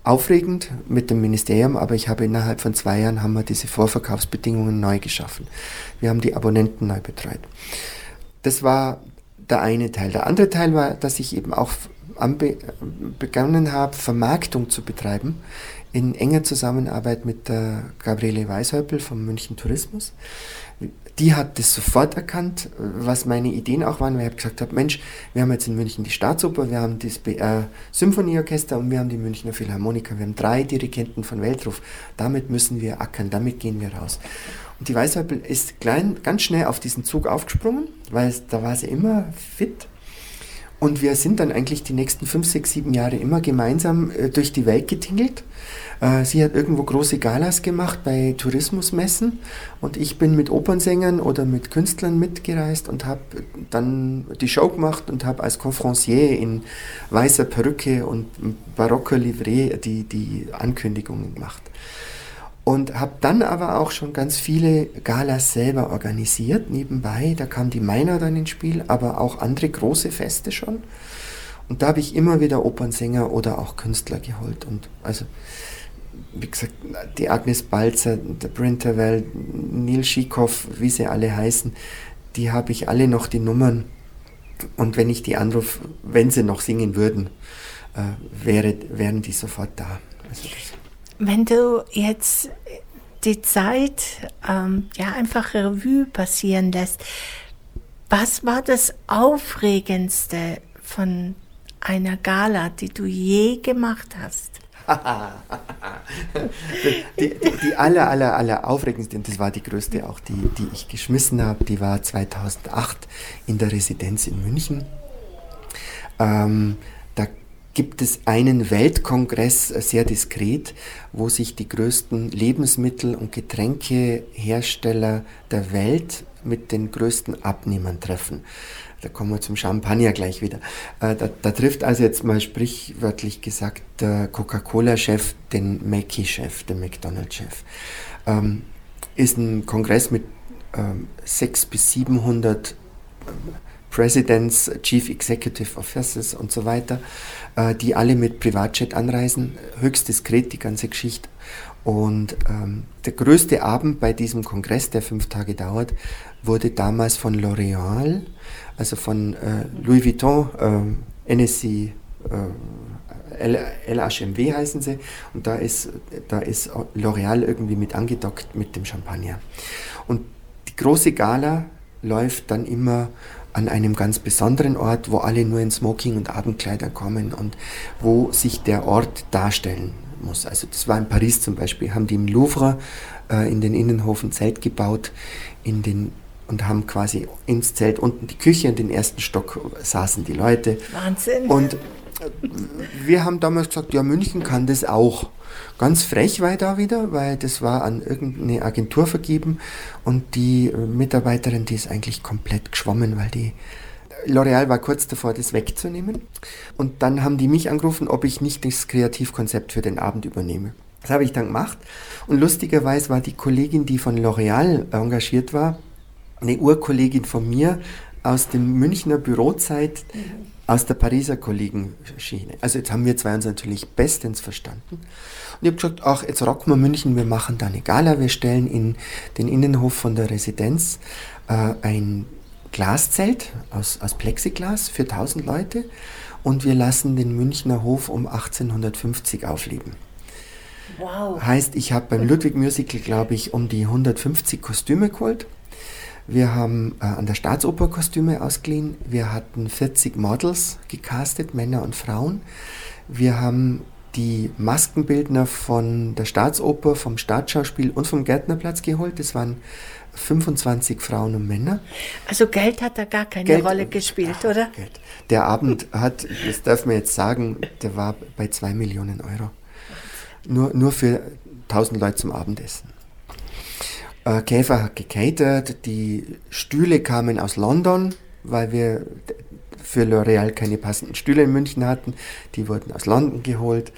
aufregend mit dem Ministerium, aber ich habe innerhalb von zwei Jahren haben wir diese Vorverkaufsbedingungen neu geschaffen. Wir haben die Abonnenten neu betreut. Das war der eine Teil. Der andere Teil war, dass ich eben auch begonnen habe, Vermarktung zu betreiben in enger Zusammenarbeit mit der Gabriele Weishäupel vom München Tourismus. Die hat das sofort erkannt, was meine Ideen auch waren, weil ich gesagt habe, Mensch, wir haben jetzt in München die Staatsoper, wir haben das BR Symphonieorchester und wir haben die Münchner Philharmoniker. Wir haben drei Dirigenten von Weltruf. Damit müssen wir ackern, damit gehen wir raus. Und die Weishäupel ist klein, ganz schnell auf diesen Zug aufgesprungen, weil da war sie immer fit und wir sind dann eigentlich die nächsten fünf, sechs, sieben Jahre immer gemeinsam äh, durch die Welt getingelt. Äh, sie hat irgendwo große Galas gemacht bei Tourismusmessen und ich bin mit Opernsängern oder mit Künstlern mitgereist und habe dann die Show gemacht und habe als Conferencier in weißer Perücke und barocker Livret die, die Ankündigungen gemacht und habe dann aber auch schon ganz viele Galas selber organisiert nebenbei. Da kam die Meiner dann ins Spiel, aber auch andere große Feste schon. Und da habe ich immer wieder Opernsänger oder auch Künstler geholt. Und also, wie gesagt, die Agnes Balzer, der Brinterwell, Neil Schikow, wie sie alle heißen, die habe ich alle noch die Nummern. Und wenn ich die anrufe, wenn sie noch singen würden, äh, wäre, wären die sofort da. Also wenn du jetzt die Zeit ähm, ja einfach Revue passieren lässt, Was war das Aufregendste von einer Gala, die du je gemacht hast? die, die, die, aller, aller, aller aufregendste, und das war die größte auch, die, die ich geschmissen habe, die war 2008 in der Residenz in München. Ähm, gibt es einen Weltkongress, äh, sehr diskret, wo sich die größten Lebensmittel- und Getränkehersteller der Welt mit den größten Abnehmern treffen. Da kommen wir zum Champagner gleich wieder. Äh, da, da, trifft also jetzt mal sprichwörtlich gesagt der Coca-Cola-Chef den Mackie-Chef, den McDonald's-Chef. Ähm, ist ein Kongress mit ähm, 600 bis 700 ähm, Presidents, Chief Executive Officers und so weiter, äh, die alle mit Privatjet anreisen. Höchst diskret die ganze Geschichte. Und ähm, der größte Abend bei diesem Kongress, der fünf Tage dauert, wurde damals von L'Oréal, also von äh, Louis Vuitton, äh, NSC, äh, LHMW heißen sie, und da ist, da ist L'Oréal irgendwie mit angedockt mit dem Champagner. Und die große Gala läuft dann immer an einem ganz besonderen Ort, wo alle nur in Smoking und Abendkleider kommen und wo sich der Ort darstellen muss. Also das war in Paris zum Beispiel, haben die im Louvre äh, in den Innenhof ein Zelt gebaut in den, und haben quasi ins Zelt unten die Küche und den ersten Stock saßen die Leute. Wahnsinn. Und äh, wir haben damals gesagt, ja, München kann das auch. Ganz frech war ich da wieder, weil das war an irgendeine Agentur vergeben und die äh, Mitarbeiterin, die ist eigentlich komplett geschwommen, weil die L'Oreal war kurz davor, das wegzunehmen. Und dann haben die mich angerufen, ob ich nicht das Kreativkonzept für den Abend übernehme. Das habe ich dann gemacht. Und lustigerweise war die Kollegin, die von L'Oreal engagiert war, eine Urkollegin von mir aus dem Münchner Bürozeit, aus der Pariser Kollegenschiene. Also jetzt haben wir zwei uns natürlich bestens verstanden. Und ich habe gesagt, ach, jetzt rocken wir München, wir machen da eine Gala, wir stellen in den Innenhof von der Residenz äh, ein Glaszelt aus, aus Plexiglas für 1000 Leute und wir lassen den Münchner Hof um 1850 aufleben. Wow. Heißt, ich habe beim Ludwig Musical, glaube ich, um die 150 Kostüme geholt. Wir haben äh, an der Staatsoper Kostüme ausgeliehen. Wir hatten 40 Models gecastet, Männer und Frauen. Wir haben die Maskenbildner von der Staatsoper, vom Staatsschauspiel und vom Gärtnerplatz geholt. Das waren 25 Frauen und Männer. Also Geld hat da gar keine Geld, Rolle gespielt, ach, oder? Geld. Der Abend hat, das darf man jetzt sagen, der war bei 2 Millionen Euro. Nur, nur für 1000 Leute zum Abendessen. Äh, Käfer hat gecatert, die Stühle kamen aus London, weil wir für L'Oreal keine passenden Stühle in München hatten. Die wurden aus London geholt.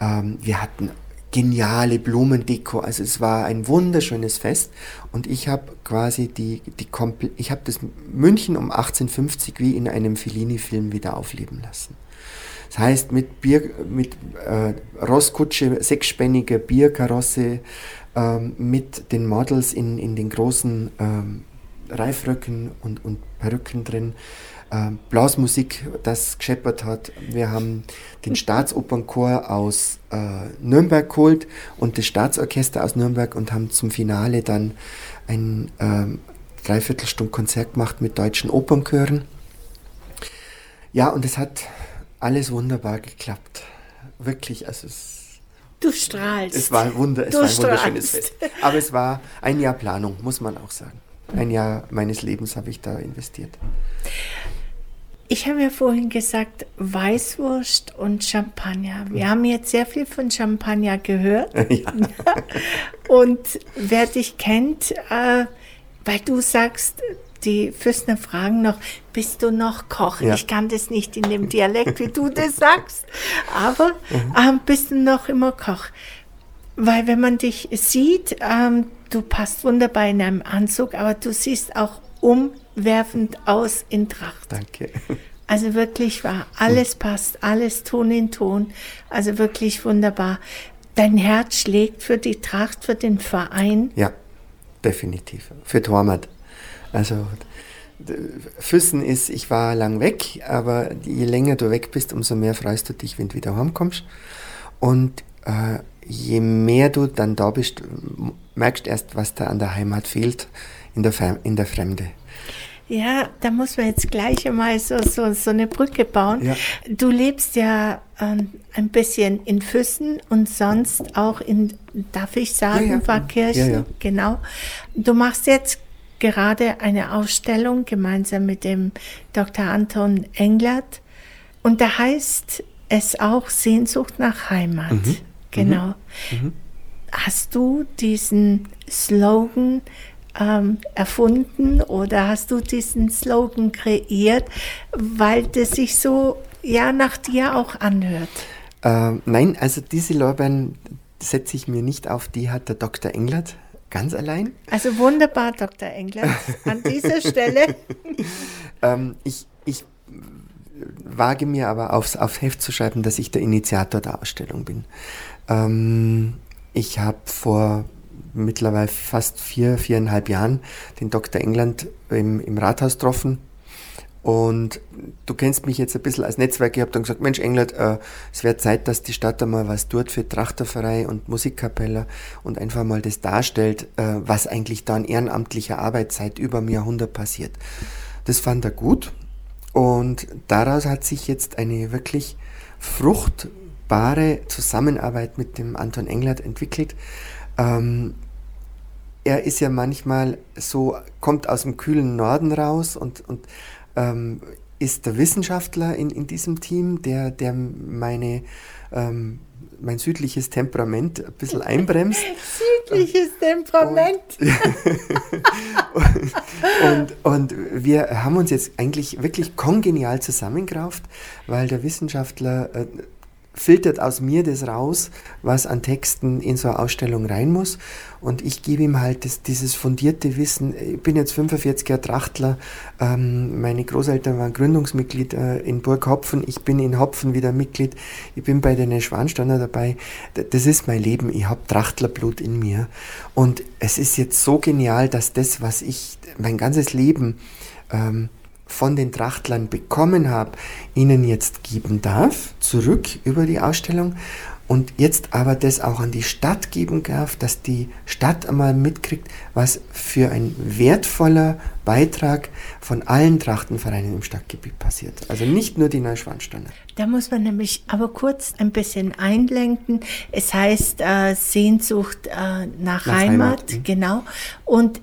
Ähm, wir hatten geniale Blumendeko. Also es war ein wunderschönes Fest und ich habe quasi die, die ich habe das München um 1850 wie in einem Fellini-Film wieder aufleben lassen. Das heißt mit Bier, mit äh, Rosskutsche, sechsspänniger Bierkarosse, ähm, mit den Models in, in den großen ähm, Reifröcken und, und Perücken drin äh, Blasmusik, das gescheppert hat. Wir haben den Staatsopernchor aus äh, Nürnberg geholt und das Staatsorchester aus Nürnberg und haben zum Finale dann ein äh, Dreiviertelstunde Konzert gemacht mit deutschen Opernchören. Ja, und es hat alles wunderbar geklappt. Wirklich, also es Du strahlst. Es war ein, Wunder, es war ein wunderschönes Fest. Aber es war ein Jahr Planung, muss man auch sagen. Ein Jahr meines Lebens habe ich da investiert. Ich habe ja vorhin gesagt, Weißwurst und Champagner. Wir haben jetzt sehr viel von Champagner gehört. Ja. und wer dich kennt, äh, weil du sagst, die Füßner fragen noch, bist du noch Koch? Ja. Ich kann das nicht in dem Dialekt, wie du das sagst, aber ähm, bist du noch immer Koch? Weil wenn man dich sieht, ähm, du passt wunderbar in einem Anzug, aber du siehst auch um werfend aus in Tracht. Danke. Also wirklich wahr. Alles passt, alles Ton in Ton. Also wirklich wunderbar. Dein Herz schlägt für die Tracht, für den Verein. Ja, definitiv. Für Tormat. Also Füssen ist, ich war lang weg, aber je länger du weg bist, umso mehr freust du dich, wenn du wieder heimkommst. Und äh, je mehr du dann da bist, merkst erst, was da an der Heimat fehlt, in der, in der Fremde. Ja, da muss man jetzt gleich einmal so, so, so eine Brücke bauen. Ja. Du lebst ja ähm, ein bisschen in Füssen und sonst auch in, darf ich sagen, Ja, ja. Pfarrkirchen. Genau. Du machst jetzt gerade eine Ausstellung gemeinsam mit dem Dr. Anton Englert. Und da heißt es auch Sehnsucht nach Heimat. Mhm. Genau. Hast du diesen Slogan ähm, erfunden oder hast du diesen Slogan kreiert, weil das sich so ja nach dir auch anhört? Ähm, nein, also diese Lorbeeren setze ich mir nicht auf, die hat der Dr. Englert ganz allein. Also wunderbar, Dr. Englert, an dieser Stelle. Ähm, ich, ich wage mir aber aufs, aufs Heft zu schreiben, dass ich der Initiator der Ausstellung bin. Ähm, ich habe vor mittlerweile fast vier, viereinhalb Jahren den Dr. England im, im Rathaus getroffen. Und du kennst mich jetzt ein bisschen als Netzwerk. Ich habe dann gesagt, Mensch, England, äh, es wäre Zeit, dass die Stadt einmal was tut für Trachterverein und Musikkapelle und einfach mal das darstellt, äh, was eigentlich da an ehrenamtlicher Arbeit seit über einem Jahrhundert passiert. Das fand er gut. Und daraus hat sich jetzt eine wirklich fruchtbare Zusammenarbeit mit dem Anton Englert entwickelt. Ähm, er ist ja manchmal so, kommt aus dem kühlen Norden raus und, und ähm, ist der Wissenschaftler in, in diesem Team, der, der meine, ähm, mein südliches Temperament ein bisschen einbremst. Südliches Temperament. Und, und wir haben uns jetzt eigentlich wirklich kongenial zusammengerauft, weil der Wissenschaftler äh, filtert aus mir das raus, was an Texten in so eine Ausstellung rein muss. Und ich gebe ihm halt das, dieses fundierte Wissen. Ich bin jetzt 45 Jahre Trachtler. Ähm, meine Großeltern waren Gründungsmitglied äh, in Burg Hopfen. Ich bin in Hopfen wieder Mitglied. Ich bin bei den Schwansteiner dabei. Das ist mein Leben. Ich habe Trachtlerblut in mir. Und es ist jetzt so genial, dass das, was ich mein ganzes Leben ähm, von den Trachtlern bekommen habe, ihnen jetzt geben darf, zurück über die Ausstellung und jetzt aber das auch an die Stadt geben darf, dass die Stadt einmal mitkriegt, was für ein wertvoller Beitrag von allen Trachtenvereinen im Stadtgebiet passiert. Also nicht nur die Neuschwansteiner. Da muss man nämlich aber kurz ein bisschen einlenken. Es heißt äh, Sehnsucht äh, nach, Nach Heimat, Heimat, mhm. genau. Und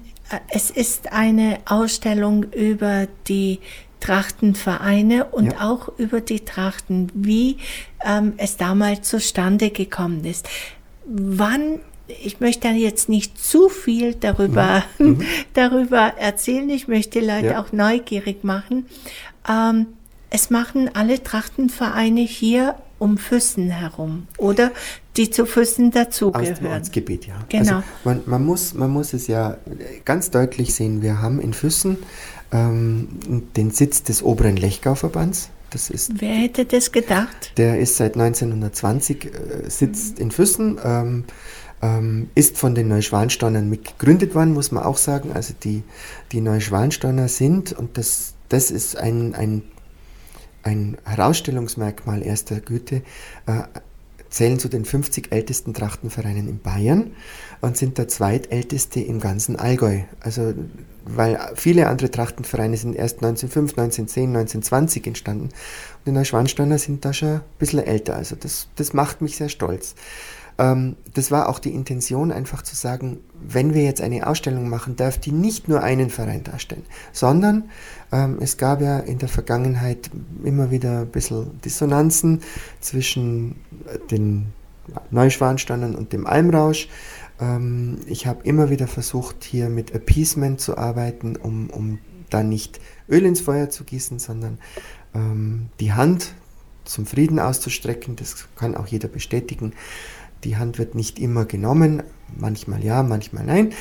es ist eine Ausstellung über die Trachtenvereine und Ja. auch über die Trachten, wie ähm, es damals zustande gekommen ist. Wann ich möchte jetzt nicht zu viel darüber, darüber erzählen. Ich möchte die Leute Mhm. Ja. auch neugierig machen. Ähm, es machen alle Trachtenvereine hier um Füssen herum, oder? Die zu Füssen Aus dazugehören. Ortsgebiet, ja. Genau. Also man, man, muss, man muss es ja ganz deutlich sehen. Wir haben in Füssen ähm, den Sitz des oberen Lechgau-Verbands. Das ist Wer hätte das gedacht? Der ist seit 1920, äh, sitzt in Füssen, ähm, ähm, ist von den Neuschwansteunern mitgegründet worden, muss man auch sagen. Also die, die Neuschwansteuner sind, und das, das ist ein, ein, ein Herausstellungsmerkmal erster Güte, äh, zählen zu den 50 ältesten Trachtenvereinen in Bayern und sind der zweitälteste im ganzen Allgäu. Also, weil viele andere Trachtenvereine sind erst 1905, 1910, 1920 entstanden. Und die Neuschwansteiner sind da schon ein bisschen älter. Also, das, das macht mich sehr stolz. Ähm, das war auch die Intention, einfach zu sagen, wenn wir jetzt eine Ausstellung machen, darf die nicht nur einen Verein darstellen, sondern ähm, es gab ja in der Vergangenheit immer wieder ein bisschen Dissonanzen zwischen äh, den Neuschwansteinern und dem Almrausch. Ähm, ich habe immer wieder versucht, hier mit Appeasement zu arbeiten, um, um da nicht Öl ins Feuer zu gießen, sondern ähm, die Hand zum Frieden auszustrecken. Das kann auch jeder bestätigen. Die Hand wird nicht immer genommen, manchmal ja, manchmal nein.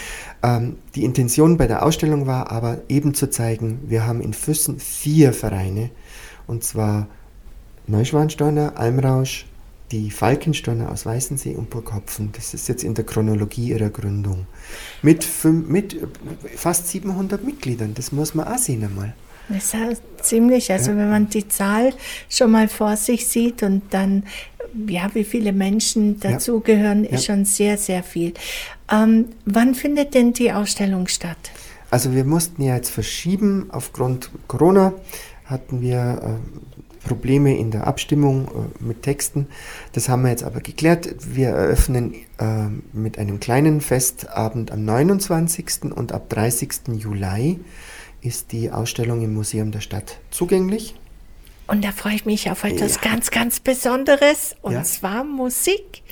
Ähm, die Intention bei der Ausstellung war aber eben zu zeigen, wir haben in Füssen vier Vereine, und zwar Neuschwansteiner, Almrausch, die Falkensteiner aus Weißensee und Burghopfen. Das ist jetzt in der Chronologie ihrer Gründung. Mit, fünf, mit fast 700 Mitgliedern, das muss man auch sehen einmal. Das ist ja ziemlich, also wenn man die Zahl schon mal vor sich sieht und dann, ja, wie viele Menschen dazugehören, ist schon sehr, sehr viel. Ähm, wann findet denn die Ausstellung statt? Also wir mussten ja jetzt verschieben. Aufgrund Corona hatten wir äh, Probleme in der Abstimmung äh, mit Texten. Das haben wir jetzt aber geklärt. Wir eröffnen äh, mit einem kleinen Festabend am 29. und ab 30. Juli ist die Ausstellung im Museum der Stadt zugänglich. Und da freue ich mich auf etwas ja. ganz, ganz Besonderes, und Ja. zwar Musik.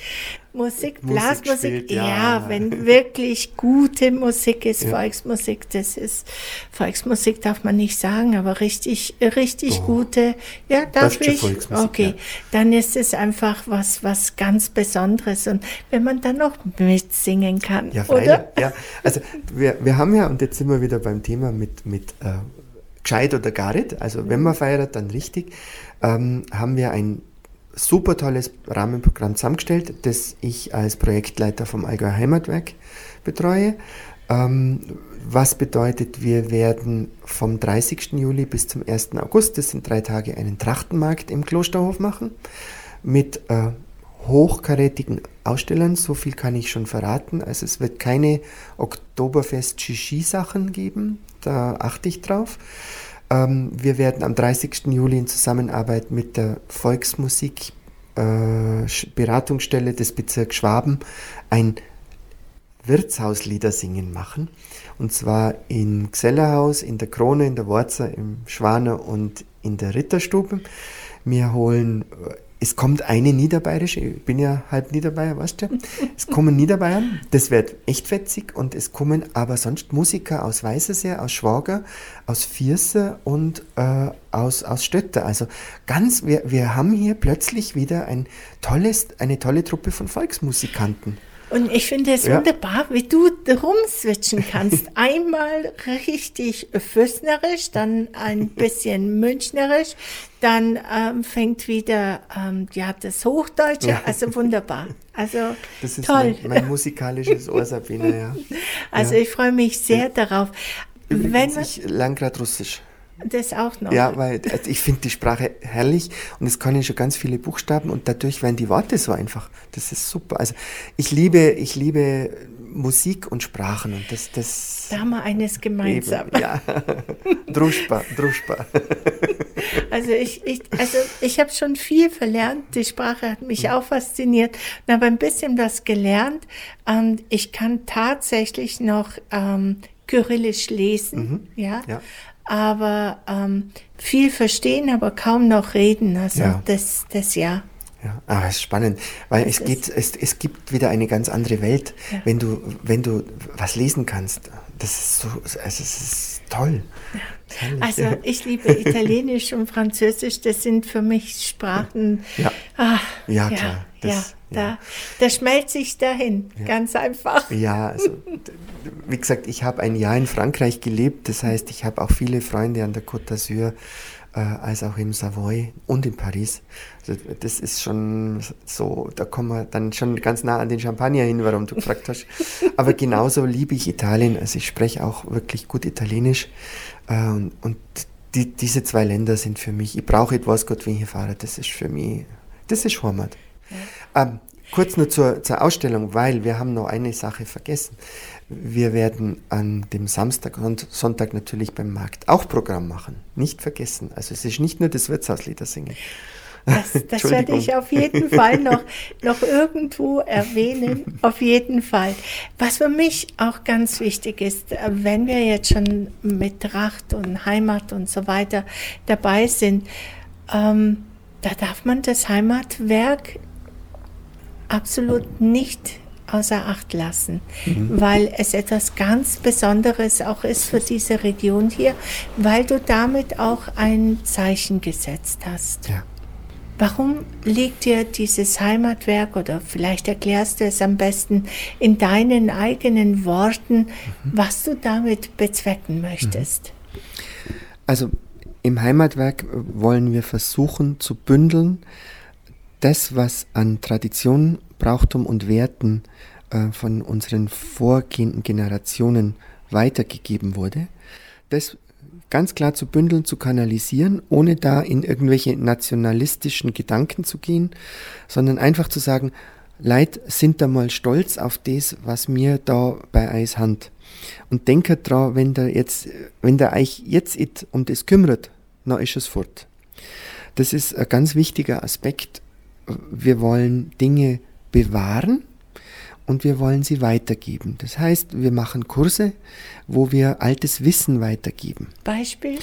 Musik, Musik Blasmusik, spielt, ja. ja. wenn wirklich gute Musik ist. Volksmusik, das ist, Volksmusik darf man nicht sagen, aber richtig, richtig Doch. gute, ja, darf ich? Okay, dann ist es einfach was, was ganz Besonderes und wenn man dann noch mitsingen kann, Ja, oder? Ja, also wir, wir haben ja, und jetzt sind wir wieder beim Thema mit, mit äh, gescheit oder gar nicht, also wenn man feiert, dann richtig, ähm, haben wir ein super tolles Rahmenprogramm zusammengestellt, das ich als Projektleiter vom Allgäu Heimatwerk betreue. Ähm, was bedeutet, wir werden vom 30. Juli bis zum 1. August, das sind drei Tage, einen Trachtenmarkt im Klosterhof machen mit äh, hochkarätigen Ausstellern, so viel kann ich schon verraten. Also es wird keine Oktoberfest-Shishi-Sachen geben, da achte ich drauf. Ähm, wir werden am 30. Juli in Zusammenarbeit mit der Volksmusik äh, Beratungsstelle des Bezirks Schwaben ein Wirtshauslieder singen machen. Und zwar im Gsellerhaus, in der Krone, in der Worzer, im Schwaner und in der Ritterstube. Wir holen, äh, es kommt eine Niederbayerische, ich bin ja halb Niederbayer, weißt du? Es kommen Niederbayern, das wird echt fetzig und es kommen aber sonst Musiker aus Weißersee, aus Schwager, aus Vierse und äh, aus, aus Stötter. Also ganz, wir, wir haben hier plötzlich wieder ein tolles, eine tolle Truppe von Volksmusikanten. Und ich finde es Ja. wunderbar, wie du rumswitchen kannst. Einmal richtig füssnerisch, dann ein bisschen münchnerisch, dann ähm, fängt wieder ähm, ja, das Hochdeutsche. Ja. Also wunderbar. Also Das ist toll. mein, mein musikalisches Ohr, Sabine, ja. also ja. ich freue mich sehr darauf. Wenn Übrigens, man ich lerne gerade Russisch. Das auch noch. Ja, weil also ich finde die Sprache herrlich und es kann ja schon ganz viele Buchstaben und dadurch werden die Worte so einfach. Das ist super. Also ich liebe, ich liebe Musik und Sprachen und das, das Da haben wir eines gemeinsam. eben, ja. Druschba, Druschba. Also ich, ich, also ich habe schon viel verlernt. Die Sprache hat mich Mhm. auch fasziniert und habe ein bisschen was gelernt. Und ich kann tatsächlich noch ähm, Kyrillisch lesen, ja. Mhm. ja. Aber ähm, viel verstehen, aber kaum noch reden. Also Ja. das, das ja. Ja, es ist spannend, weil es geht, es, es gibt wieder eine ganz andere Welt, Ja. wenn du, wenn du was lesen kannst. Das ist so, also es ist toll. Herrlich. Also ich liebe Italienisch und Französisch. Das sind für mich Sprachen. Ja. Ah, Ja, ja, klar, ja, das- da, ja. da schmelzt sich dahin, ganz einfach. Ja, also wie gesagt, ich habe ein Jahr in Frankreich gelebt. Das heißt, ich habe auch viele Freunde an der Côte d'Azur, äh, als auch im Savoy und in Paris. Also das ist schon so, da kommen wir dann schon ganz nah an den Champagner hin, warum du gefragt hast. Aber genauso liebe ich Italien. Also ich spreche auch wirklich gut Italienisch. Äh, und und die, diese zwei Länder sind für mich, ich brauche etwas, Gott, wenn ich hier fahre. Das ist für mich, das ist Heimat. Ähm, kurz nur zur, zur Ausstellung, weil wir haben noch eine Sache vergessen. Wir werden an dem Samstag und Sonntag natürlich beim Markt auch Programm machen. Nicht vergessen. Also es ist nicht nur das Wirtshauslieder singen. Das, das werde ich auf jeden Fall noch, noch irgendwo erwähnen. Auf jeden Fall. Was für mich auch ganz wichtig ist, wenn wir jetzt schon mit Tracht und Heimat und so weiter dabei sind, ähm, da darf man das Heimatwerk absolut nicht außer Acht lassen, weil es etwas ganz Besonderes auch ist für diese Region hier, weil du damit auch ein Zeichen gesetzt hast. Ja. Warum liegt dir dieses Heimatwerk oder vielleicht erklärst du es am besten in deinen eigenen Worten, was du damit bezwecken möchtest? Also im Heimatwerk wollen wir versuchen zu bündeln, das, was an Tradition, Brauchtum und Werten äh, von unseren vorgehenden Generationen weitergegeben wurde, das ganz klar zu bündeln, zu kanalisieren, ohne da in irgendwelche nationalistischen Gedanken zu gehen, sondern einfach zu sagen, Leute sind da mal stolz auf das, was mir da bei Eis hand. Und denke dran, wenn der jetzt, wenn der euch jetzt it um das kümmert, dann ist es fort. Das ist ein ganz wichtiger Aspekt. Wir wollen Dinge bewahren und wir wollen sie weitergeben. Das heißt, wir machen Kurse, wo wir altes Wissen weitergeben. Beispiel?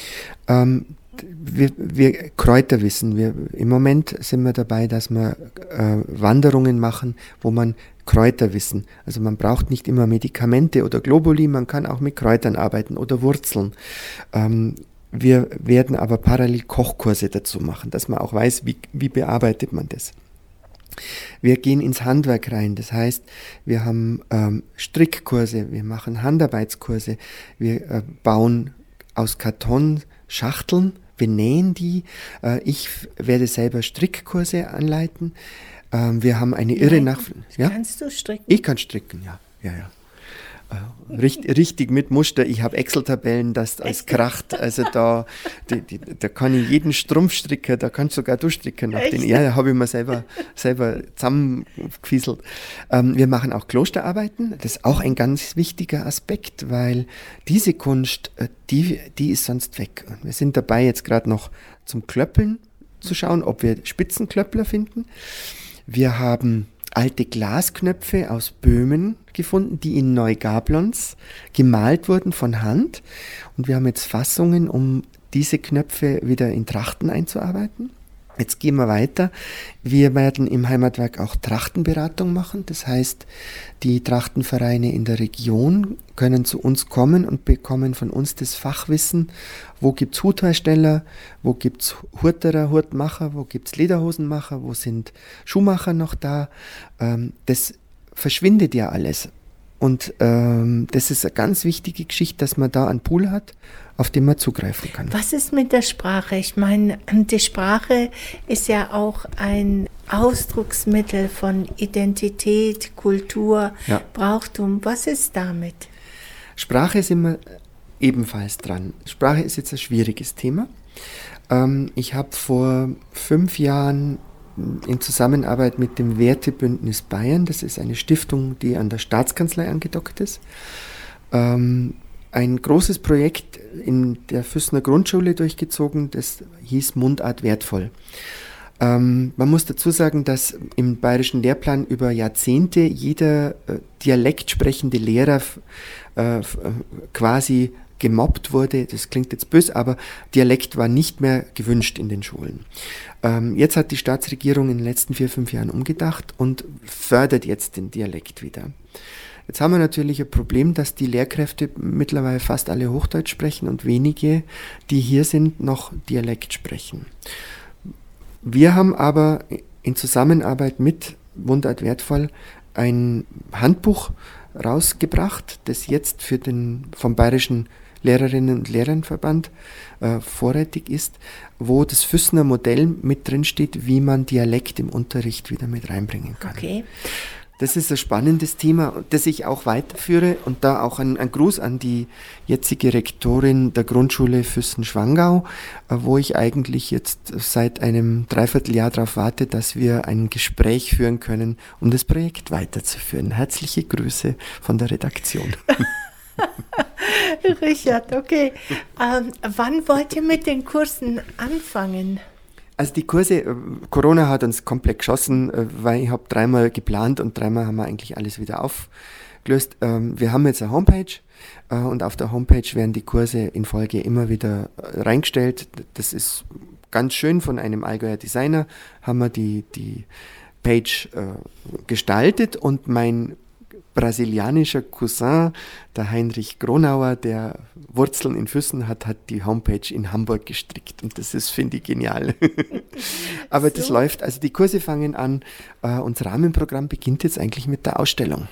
Ähm, wir, wir Kräuterwissen. Wir, Im Moment sind wir dabei, dass wir äh, Wanderungen machen, wo man Kräuterwissen. Also man braucht nicht immer Medikamente oder Globuli, man kann auch mit Kräutern arbeiten oder Wurzeln. Ähm, wir werden aber parallel Kochkurse dazu machen, dass man auch weiß, wie, wie bearbeitet man das. Wir gehen ins Handwerk rein, das heißt, wir haben ähm, Strickkurse, wir machen Handarbeitskurse, wir äh, bauen aus Karton Schachteln, wir nähen die. Äh, ich werde selber Strickkurse anleiten. Ähm, wir haben eine irre Nach... Ja? Kannst du stricken? Ich kann stricken, ja. ja, ja. Richtig, richtig mit Muster. Ich habe Excel-Tabellen, das als kracht. Also da, die, die, da kann ich jeden Strumpf stricken, da kannst sogar du stricken. Nach den, ja, habe ich mir selber, selber zusammengefieselt. Ähm, wir machen auch Klosterarbeiten. Das ist auch ein ganz wichtiger Aspekt, weil diese Kunst, äh, die, die ist sonst weg. Wir sind dabei, jetzt gerade noch zum Klöppeln zu schauen, ob wir Spitzenklöppler finden. Wir haben alte Glasknöpfe aus Böhmen gefunden, die in Neugablons gemalt wurden von Hand. Und wir haben jetzt Fassungen, um diese Knöpfe wieder in Trachten einzuarbeiten. Jetzt gehen wir weiter. Wir werden im Heimatwerk auch Trachtenberatung machen. Das heißt, die Trachtenvereine in der Region können zu uns kommen und bekommen von uns das Fachwissen. Wo gibt's Huthersteller? Wo gibt's Hurterer, Hurtmacher? Wo gibt's Lederhosenmacher? Wo sind Schuhmacher noch da? Ähm, das verschwindet ja alles. Und ähm, das ist eine ganz wichtige Geschichte, dass man da einen Pool hat, auf den man zugreifen kann. Was ist mit der Sprache? Ich meine, die Sprache ist ja auch ein Ausdrucksmittel von Identität, Kultur, ja. Brauchtum. Was ist damit? Sprache ist immer ebenfalls dran. Sprache ist jetzt ein schwieriges Thema. Ähm, ich habe vor fünf Jahren in Zusammenarbeit mit dem Wertebündnis Bayern, das ist eine Stiftung, die an der Staatskanzlei angedockt ist, ähm, ein großes Projekt in der Füssner Grundschule durchgezogen, das hieß Mundart wertvoll. Ähm, man muss dazu sagen, dass im bayerischen Lehrplan über Jahrzehnte jeder äh, dialekt sprechende Lehrer äh, quasi gemobbt wurde. Das klingt jetzt böse, aber Dialekt war nicht mehr gewünscht in den Schulen. Ähm, jetzt hat die Staatsregierung in den letzten vier, fünf Jahren umgedacht und fördert jetzt den Dialekt wieder. Jetzt haben wir natürlich ein Problem, dass die Lehrkräfte mittlerweile fast alle Hochdeutsch sprechen und wenige, die hier sind, noch Dialekt sprechen. Wir haben aber in Zusammenarbeit mit Mundart wertvoll ein Handbuch rausgebracht, das jetzt für den vom Bayerischen Lehrerinnen und Lehrernverband äh, vorrätig ist, wo das Füssner Modell mit drin steht, wie man Dialekt im Unterricht wieder mit reinbringen kann. Okay. Das ist ein spannendes Thema, das ich auch weiterführe und da auch ein, ein Gruß an die jetzige Rektorin der Grundschule Füssen-Schwangau, äh, wo ich eigentlich jetzt seit einem Dreivierteljahr darauf warte, dass wir ein Gespräch führen können, um das Projekt weiterzuführen. Herzliche Grüße von der Redaktion. Richard, okay. Ähm, wann wollt ihr mit den Kursen anfangen? Also die Kurse, äh, Corona hat uns komplett geschossen, äh, weil ich habe dreimal geplant und dreimal haben wir eigentlich alles wieder aufgelöst. Ähm, wir haben jetzt eine Homepage äh, und auf der Homepage werden die Kurse in Folge immer wieder reingestellt. Das ist ganz schön von einem Allgäuer Designer, haben wir die, die Page gestaltet und mein brasilianischer Cousin, der Heinrich Gronauer, der Wurzeln in Füssen hat, hat die Homepage in Hamburg gestrickt. Und das ist, finde ich, genial. Aber so. das läuft, also die Kurse fangen an. Äh, unser Rahmenprogramm beginnt jetzt eigentlich mit der Ausstellung.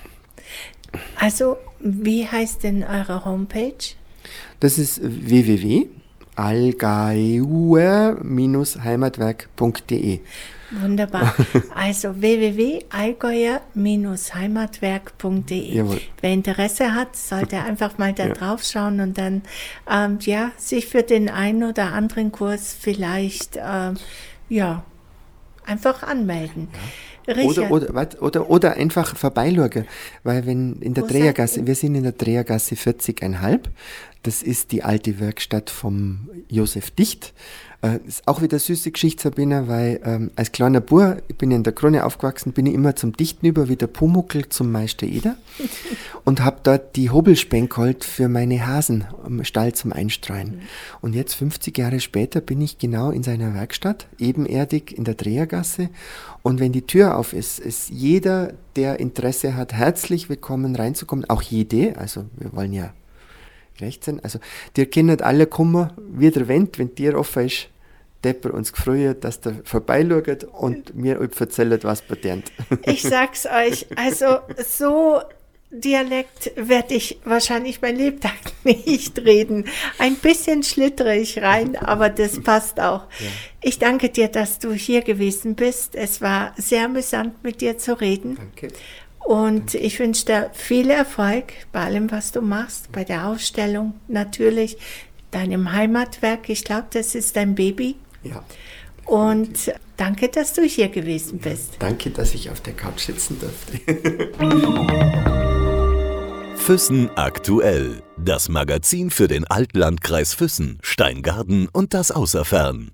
Also, wie heißt denn eure Homepage? Das ist www.algauer-heimatwerk.de. Wunderbar. Also www.allgäuer-heimatwerk.de. Wer Interesse hat, sollte einfach mal da ja. drauf schauen und dann ähm, ja, sich für den einen oder anderen Kurs vielleicht ähm, ja, einfach anmelden. Ja. Oder, oder, oder, oder einfach vorbeischauen, weil wenn in der Drehergasse, wir sind in der Drehergasse 40,5, das ist die alte Werkstatt vom Josef Dicht. Äh, ist auch wieder süße Geschichte, Sabina, weil ähm, als kleiner Bub, ich bin in der Krone aufgewachsen, bin ich immer zum Dichten über wie der Pumuckel zum Meister Eder und habe dort die Hobelspäne geholt für meine Hasen im Stall zum Einstreuen. Mhm. Und jetzt, 50 Jahre später, bin ich genau in seiner Werkstatt, ebenerdig in der Drehergasse. Und wenn die Tür auf ist, ist jeder, der Interesse hat, herzlich willkommen reinzukommen, auch jede, also wir wollen ja gerecht sein. Also, dir kennt alle kommen, wie der Wind, wenn die offen ist, Depper uns gefreut, dass der vorbeischaut und mir erzählt, was patent. Ich sag's euch, also so Dialekt werde ich wahrscheinlich mein Lebtag nicht reden. Ein bisschen schlittere ich rein, aber das passt auch. Ja. Ich danke dir, dass du hier gewesen bist. Es war sehr amüsant, mit dir zu reden. Danke. Und ich wünsche dir viel Erfolg bei allem, was du machst, bei der Ausstellung natürlich, deinem Heimatwerk. Ich glaube, das ist dein Baby. Ja. Und danke, dass du hier gewesen bist. Danke, dass ich auf der Couch sitzen durfte. Füssen aktuell. Das Magazin für den Altlandkreis Füssen, Steingarten und das Außerfern.